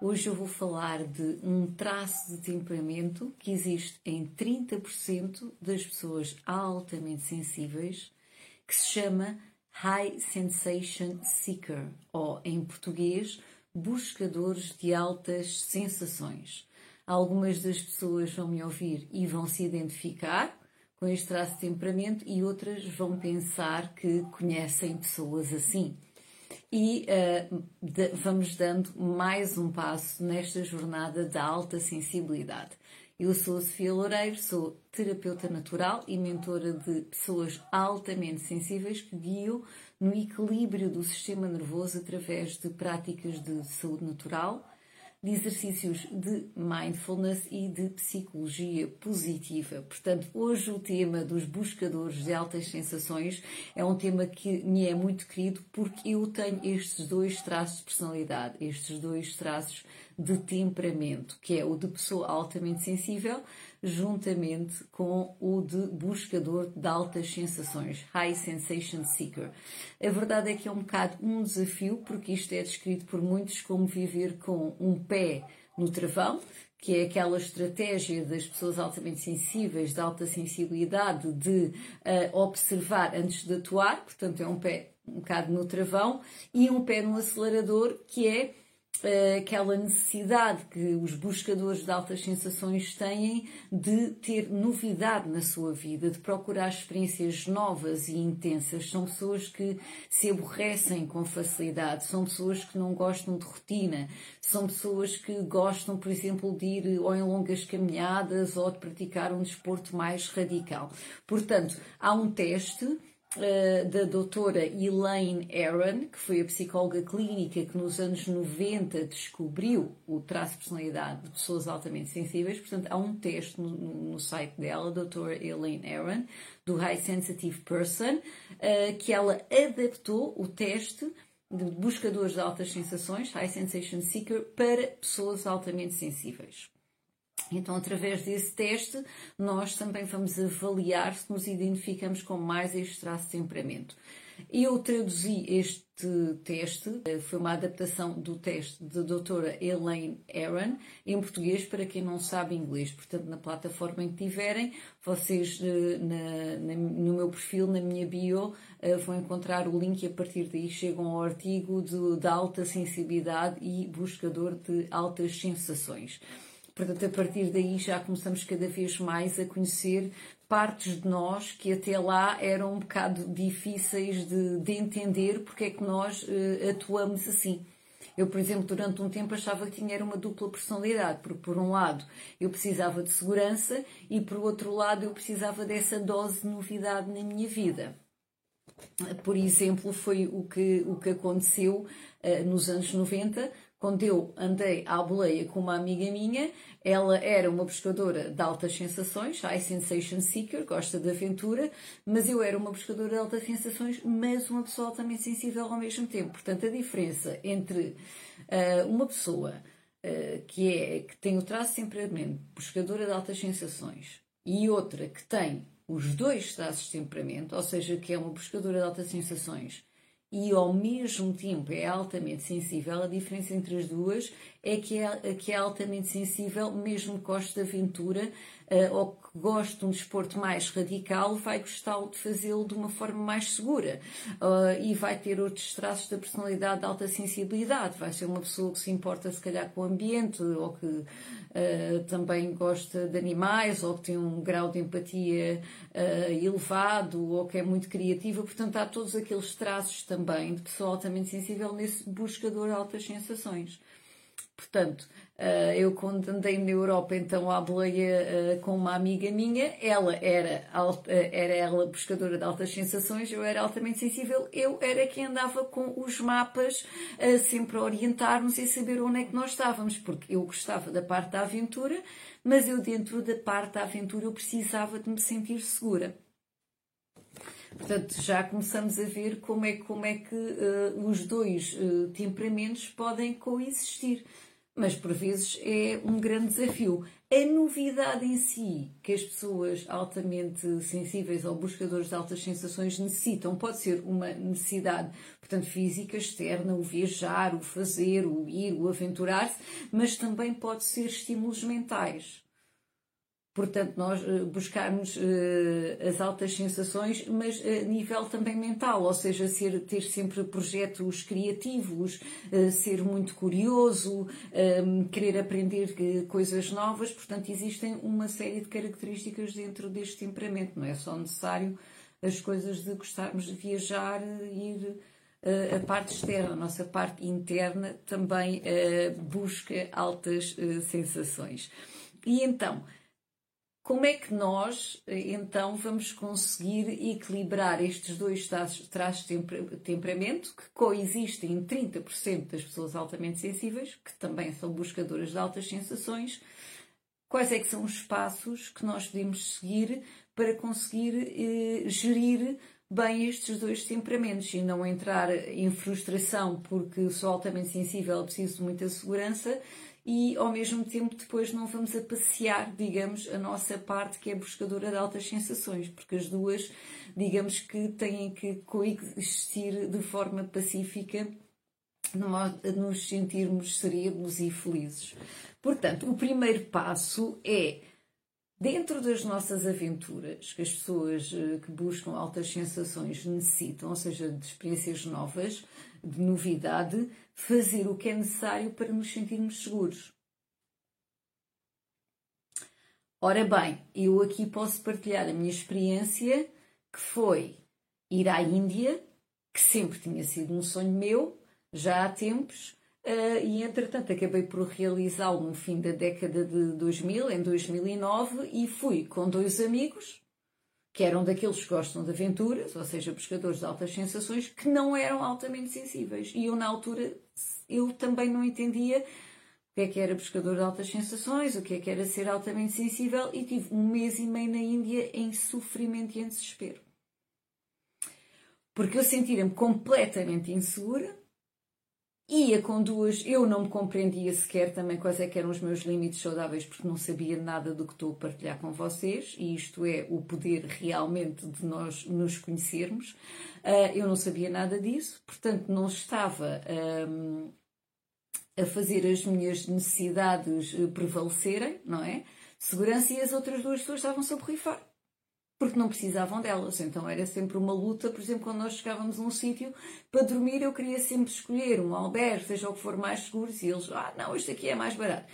Hoje eu vou falar de um traço de temperamento que existe em 30% das pessoas altamente sensíveis, que se chama High Sensation Seeker, ou em português, buscadores de altas sensações. Algumas das pessoas vão me ouvir e vão se identificar com este traço de temperamento e outras vão pensar que conhecem pessoas assim e uh, de, vamos dando mais um passo nesta jornada da alta sensibilidade. Eu sou a Sofia Loureiro, sou terapeuta natural e mentora de pessoas altamente sensíveis que guio no equilíbrio do sistema nervoso através de práticas de saúde natural de exercícios de mindfulness e de psicologia positiva. Portanto, hoje o tema dos buscadores de altas sensações é um tema que me é muito querido porque eu tenho estes dois traços de personalidade, estes dois traços de temperamento, que é o de pessoa altamente sensível, juntamente com o de buscador de altas sensações, High Sensation Seeker. A verdade é que é um bocado um desafio, porque isto é descrito por muitos como viver com um pé no travão, que é aquela estratégia das pessoas altamente sensíveis, de alta sensibilidade, de uh, observar antes de atuar, portanto é um pé um bocado no travão, e um pé no acelerador, que é aquela necessidade que os buscadores de altas sensações têm de ter novidade na sua vida, de procurar experiências novas e intensas. São pessoas que se aborrecem com facilidade, são pessoas que não gostam de rotina, são pessoas que gostam, por exemplo, de ir ou em longas caminhadas ou de praticar um desporto mais radical. Portanto, há um teste da doutora Elaine Aron, que foi a psicóloga clínica que nos anos 90 descobriu o traço de personalidade de pessoas altamente sensíveis. Portanto, há um teste no, no site dela, doutora Elaine Aron, do High Sensitive Person, uh, que ela adaptou o teste de buscadores de altas sensações, High Sensation Seeker, para pessoas altamente sensíveis. Então, através desse teste, nós também vamos avaliar se nos identificamos com mais este traço de temperamento. Eu traduzi este teste, eh, foi uma adaptação do teste da doutora Elaine Aaron, em português, para quem não sabe inglês. Portanto, na plataforma em que tiverem, vocês eh, na, na, no meu perfil, na minha bio, eh, vão encontrar o link e a partir daí chegam ao artigo de, de alta sensibilidade e buscador de altas sensações. Portanto, a partir daí já começamos cada vez mais a conhecer partes de nós que até lá eram um bocado difíceis de, de entender porque é que nós uh, atuamos assim. Eu, por exemplo, durante um tempo achava que tinha uma dupla personalidade, porque por um lado eu precisava de segurança e por outro lado eu precisava dessa dose de novidade na minha vida. Por exemplo, foi o que, o que aconteceu uh, nos anos 90, quando eu andei à boleia com uma amiga minha, ela era uma pescadora de altas sensações, high sensation seeker, gosta de aventura, mas eu era uma pescadora de altas sensações, mas uma pessoa altamente sensível ao mesmo tempo. Portanto, a diferença entre uh, uma pessoa uh, que, é, que tem o traço de temperamento, pescadora de altas sensações, e outra que tem os dois traços de temperamento, ou seja, que é uma pescadora de altas sensações, e ao mesmo tempo é altamente sensível, a diferença entre as duas é que é, que é altamente sensível, mesmo que goste de aventura uh, ou que goste de um desporto mais radical, vai gostar de fazê-lo de uma forma mais segura uh, e vai ter outros traços da personalidade de alta sensibilidade. Vai ser uma pessoa que se importa, se calhar, com o ambiente ou que uh, também gosta de animais ou que tem um grau de empatia elevado ou que é muito criativa. Portanto, há todos aqueles traços também de pessoa altamente sensível nesse buscador de altas sensações. Portanto, Uh, eu quando andei na Europa, então à boleia uh, com uma amiga minha, ela era, alta, era ela pescadora de altas sensações, eu era altamente sensível, eu era quem andava com os mapas uh, sempre a orientar-nos e saber onde é que nós estávamos, porque eu gostava da parte da aventura, mas eu dentro da parte da aventura eu precisava de me sentir segura. Portanto, já começamos a ver como é, como é que os dois temperamentos podem coexistir mas por vezes é um grande desafio. A novidade em si que as pessoas altamente sensíveis ou buscadores de altas sensações necessitam pode ser uma necessidade, portanto, física, externa, o viajar, o fazer, o ir, o aventurar-se, mas também pode ser estímulos mentais. Portanto, nós eh, buscarmos eh, as altas sensações, mas a nível também mental, ou seja, ser, ter sempre projetos criativos, eh, ser muito curioso, querer aprender coisas novas. Portanto, existem uma série de características dentro deste temperamento. Não é só necessário as coisas de gostarmos de viajar, ir a parte externa, a nossa parte interna também busca altas sensações. E então, como é que nós, então, vamos conseguir equilibrar estes dois traços de temperamento que coexistem em 30% das pessoas altamente sensíveis, que também são buscadoras de altas sensações? Quais é que são os passos que nós podemos seguir para conseguir eh, gerir bem estes dois temperamentos e não entrar em frustração porque sou altamente sensível, preciso de muita segurança e ao mesmo tempo depois não vamos a passear, digamos, a nossa parte que é buscadora de altas sensações, porque as duas, digamos que têm que coexistir de forma pacífica nos sentirmos serenos e felizes. Portanto, o primeiro passo é Dentro das nossas aventuras, que as pessoas eh, que buscam altas sensações necessitam, ou seja, de experiências novas, de novidade, fazer o que é necessário para nos sentirmos seguros. Ora bem, eu aqui posso partilhar a minha experiência, que foi ir à Índia, que sempre tinha sido um sonho meu, já há tempos, uh, e entretanto acabei por realizá-lo no fim da década de 2000, em 2009, e fui com dois amigos que eram daqueles que gostam de aventuras, ou seja, pescadores de altas sensações, que não eram altamente sensíveis. E eu, na altura, eu também não entendia o que é que era pescador de altas sensações, o que é que era ser altamente sensível, e tive um mês e meio na Índia em sofrimento e em desespero. Porque eu sentia-me completamente insegura, Ia com duas, eu não me compreendia sequer também quais é que eram os meus limites saudáveis, porque não sabia nada do que estou a partilhar com vocês, e isto é o poder realmente de nós nos conhecermos. Uh, eu não sabia nada disso, portanto não estava um, a fazer as minhas necessidades prevalecerem, não é? Segurança e as outras duas pessoas estavam-se a borrifar porque não precisavam delas. Então era sempre uma luta, por exemplo, quando nós chegávamos a um sítio para dormir, eu queria sempre escolher um albergue, seja o que for mais seguro, e eles, ah, não, isto aqui é mais barato.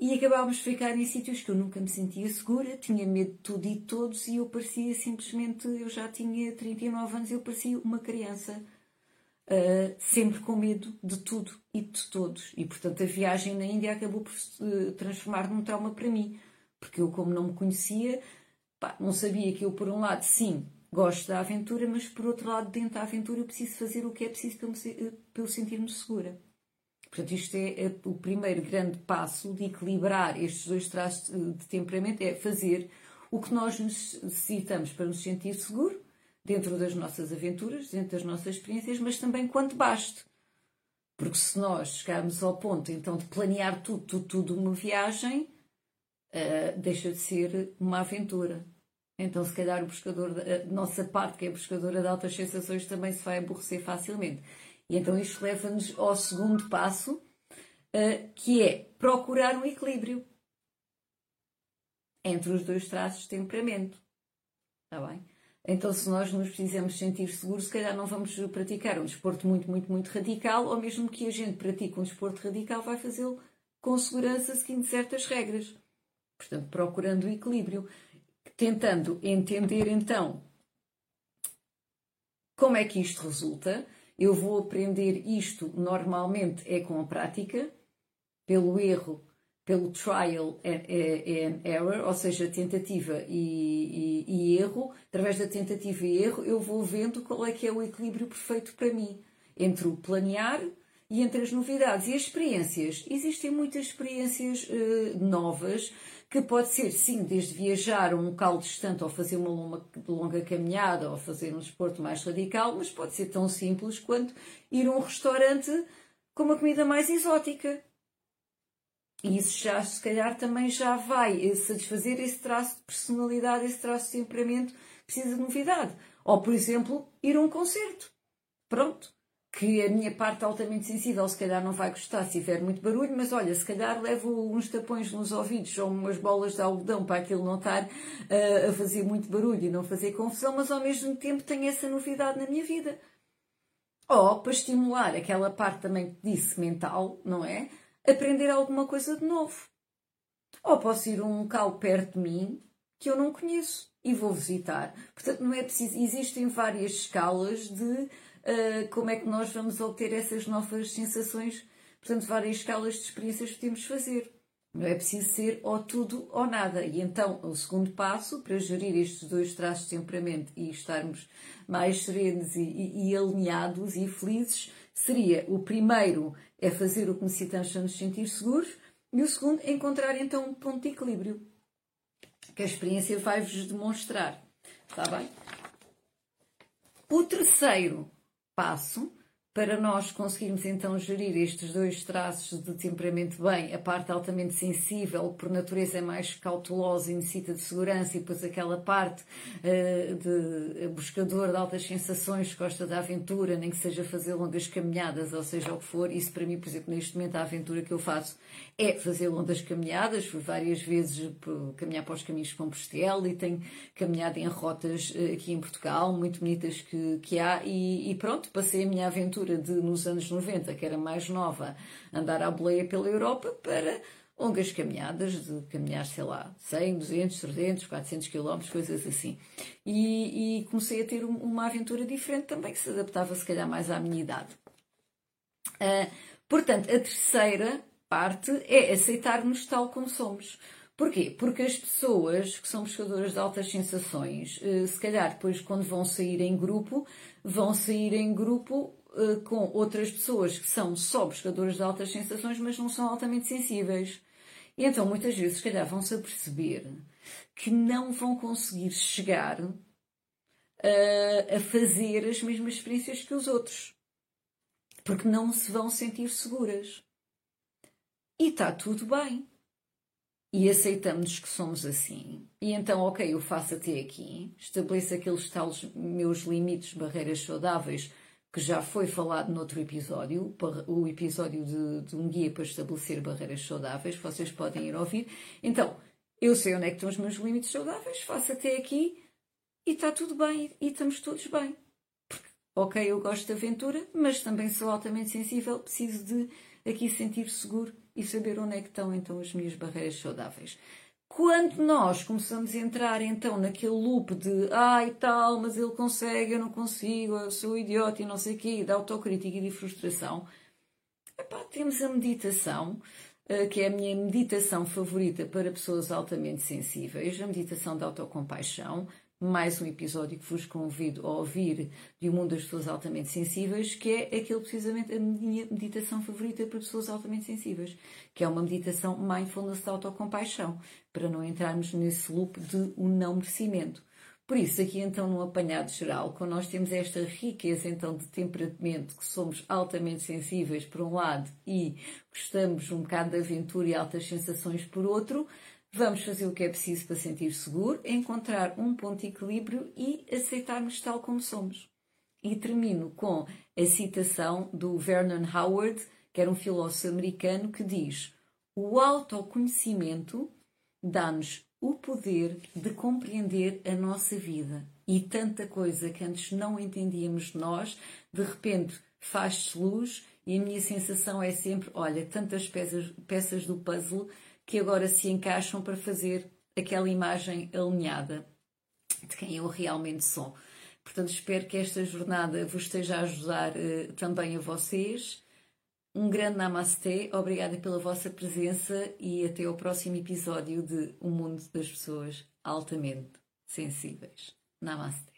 E acabávamos de ficar em sítios que eu nunca me sentia segura, tinha medo de tudo e de todos, e eu parecia simplesmente, eu já tinha 39 anos, eu parecia uma criança. Uh, sempre com medo de tudo e de todos. E, portanto, a viagem na Índia acabou por se uh, transformar num trauma para mim. Porque eu, como não me conhecia, Pá, não sabia que eu, por um lado, sim, gosto da aventura, mas por outro lado, dentro da aventura, eu preciso fazer o que é preciso para, me, para eu sentir-me segura. Portanto, isto é, é, o primeiro grande passo de equilibrar estes dois traços de temperamento, é fazer o que nós necessitamos para nos sentir seguro, dentro das nossas aventuras, dentro das nossas experiências, mas também quanto baste. Porque se nós chegarmos ao ponto, então, de planear tudo, tudo, tudo uma viagem, uh, deixa de ser uma aventura. Então, se calhar, o pescador, a nossa parte, que é pescadora de altas sensações, também se vai aborrecer facilmente. E então, isto leva-nos ao segundo passo, uh, que é procurar um equilíbrio entre os dois traços de temperamento. Está bem? Então, se nós nos precisamos sentir seguros, se calhar não vamos praticar um desporto muito, muito, muito radical, ou mesmo que a gente pratique um desporto radical, vai fazê-lo com segurança, seguindo certas regras. Portanto, procurando o equilíbrio, tentando entender então como é que isto resulta. Eu vou aprender isto normalmente é com a prática. pelo erro, pelo trial and error, ou seja, tentativa e, e, e, erro, através da tentativa e erro, eu vou vendo qual é que é o equilíbrio perfeito para mim entre o planear e entre as novidades e as experiências. Existem muitas experiências uh, novas que pode ser, sim, desde viajar a um local distante ou fazer uma longa, longa caminhada ou fazer um desporto mais radical, mas pode ser tão simples quanto ir a um restaurante com uma comida mais exótica. E isso já, se calhar, também já vai satisfazer esse traço de personalidade, esse traço de temperamento que precisa de novidade. Ou, por exemplo, ir a um concerto. Pronto que a minha parte altamente sensível se calhar não vai gostar se tiver muito barulho, mas olha, se calhar levo uns tapões nos ouvidos ou umas bolas de algodão para aquilo não estar uh, a fazer muito barulho e não fazer confusão, mas ao mesmo tempo tenho essa novidade na minha vida. Ou para estimular aquela parte também que disse mental, não é? Aprender alguma coisa de novo. Ou posso ir a um local perto de mim que eu não conheço e vou visitar. Portanto, não é preciso. Existem várias escalas de uh, como é que nós vamos obter essas novas sensações. Portanto, várias escalas de experiências que podemos fazer. Não é preciso ser ou tudo ou nada. E então, o segundo passo para gerir estes dois traços de temperamento e estarmos mais serenos e, e, e alinhados e felizes seria o primeiro é fazer o que necessitamos para nos sentir seguros e o segundo é encontrar então um ponto de equilíbrio que a experiência vai-vos demonstrar. Está bem? O terceiro passo para nós conseguirmos então gerir estes dois traços de temperamento bem, a parte altamente sensível, por natureza é mais cautelosa e necessita de segurança, e depois aquela parte uh, de buscador de altas sensações, gosta da aventura, nem que seja fazer longas caminhadas, ou seja o que for. Isso para mim, por exemplo, neste momento a aventura que eu faço é fazer longas caminhadas. Fui várias vezes caminhar para os caminhos de Compostela e tenho caminhado em rotas uh, aqui em Portugal, muito bonitas que, que há, e, e pronto, passei a minha aventura altura de, nos anos 90, que era mais nova, andar à boleia pela Europa para longas caminhadas, de caminhar, sei lá, 100, 200, 300, 400 quilómetros, coisas assim. E, e, comecei a ter uma aventura diferente também, que se adaptava se calhar mais à minha idade. Uh, portanto, a terceira parte é aceitar-nos tal como somos. Porquê? Porque as pessoas que são buscadoras de altas sensações, uh, se calhar depois quando vão sair em grupo, vão sair em grupo uh, com outras pessoas que são só buscadores de altas sensações, mas não são altamente sensíveis. E então, muitas vezes, se calhar, vão-se a perceber que não vão conseguir chegar uh, a fazer as mesmas experiências que os outros. Porque não se vão sentir seguras. E está tudo bem. E aceitamos que somos assim. E então, ok, eu faço até aqui, estabeleço aqueles tais meus limites, barreiras saudáveis, que já foi falado noutro episódio, o episódio de, de, um guia para estabelecer barreiras saudáveis, vocês podem ir ouvir. Então, eu sei onde é que estão os meus limites saudáveis, faço até aqui e está tudo bem e estamos todos bem. Ok, eu gosto de aventura, mas também sou altamente sensível, preciso de aqui sentir seguro e saber onde é que estão então as minhas barreiras saudáveis. Quando nós começamos a entrar então naquele loop de ai ah, tal, mas ele consegue, eu não consigo, eu sou idiota e não sei o quê, de autocrítica e de frustração, epá, temos a meditação, eh, que é a minha meditação favorita para pessoas altamente sensíveis, a meditação da autocompaixão, mais um episódio que vos convido a ouvir de O Mundo das Pessoas Altamente Sensíveis, que é aquele precisamente a minha meditação favorita para pessoas altamente sensíveis, que é uma meditação mindfulness de autocompaixão, para não entrarmos nesse loop de um não merecimento. Por isso, aqui então no apanhado geral, quando nós temos esta riqueza então de temperamento, que somos altamente sensíveis por um lado e gostamos um bocado de aventura e altas sensações por outro, Vamos fazer o que é preciso para sentir seguro, encontrar um ponto de equilíbrio e aceitarmos tal como somos. E termino com a citação do Vernon Howard, que era um filósofo americano, que diz: O autoconhecimento dá-nos o poder de compreender a nossa vida. E tanta coisa que antes não entendíamos de nós, de repente faz-se luz e a minha sensação é sempre: olha, tantas peças, peças do puzzle que agora se encaixam para fazer aquela imagem alinhada de quem eu realmente sou. Portanto, espero que esta jornada vos esteja a ajudar uh, também a vocês. Um grande Namastê, obrigada pela vossa presença e até ao próximo episódio de O Mundo das Pessoas Altamente Sensíveis. Namastê.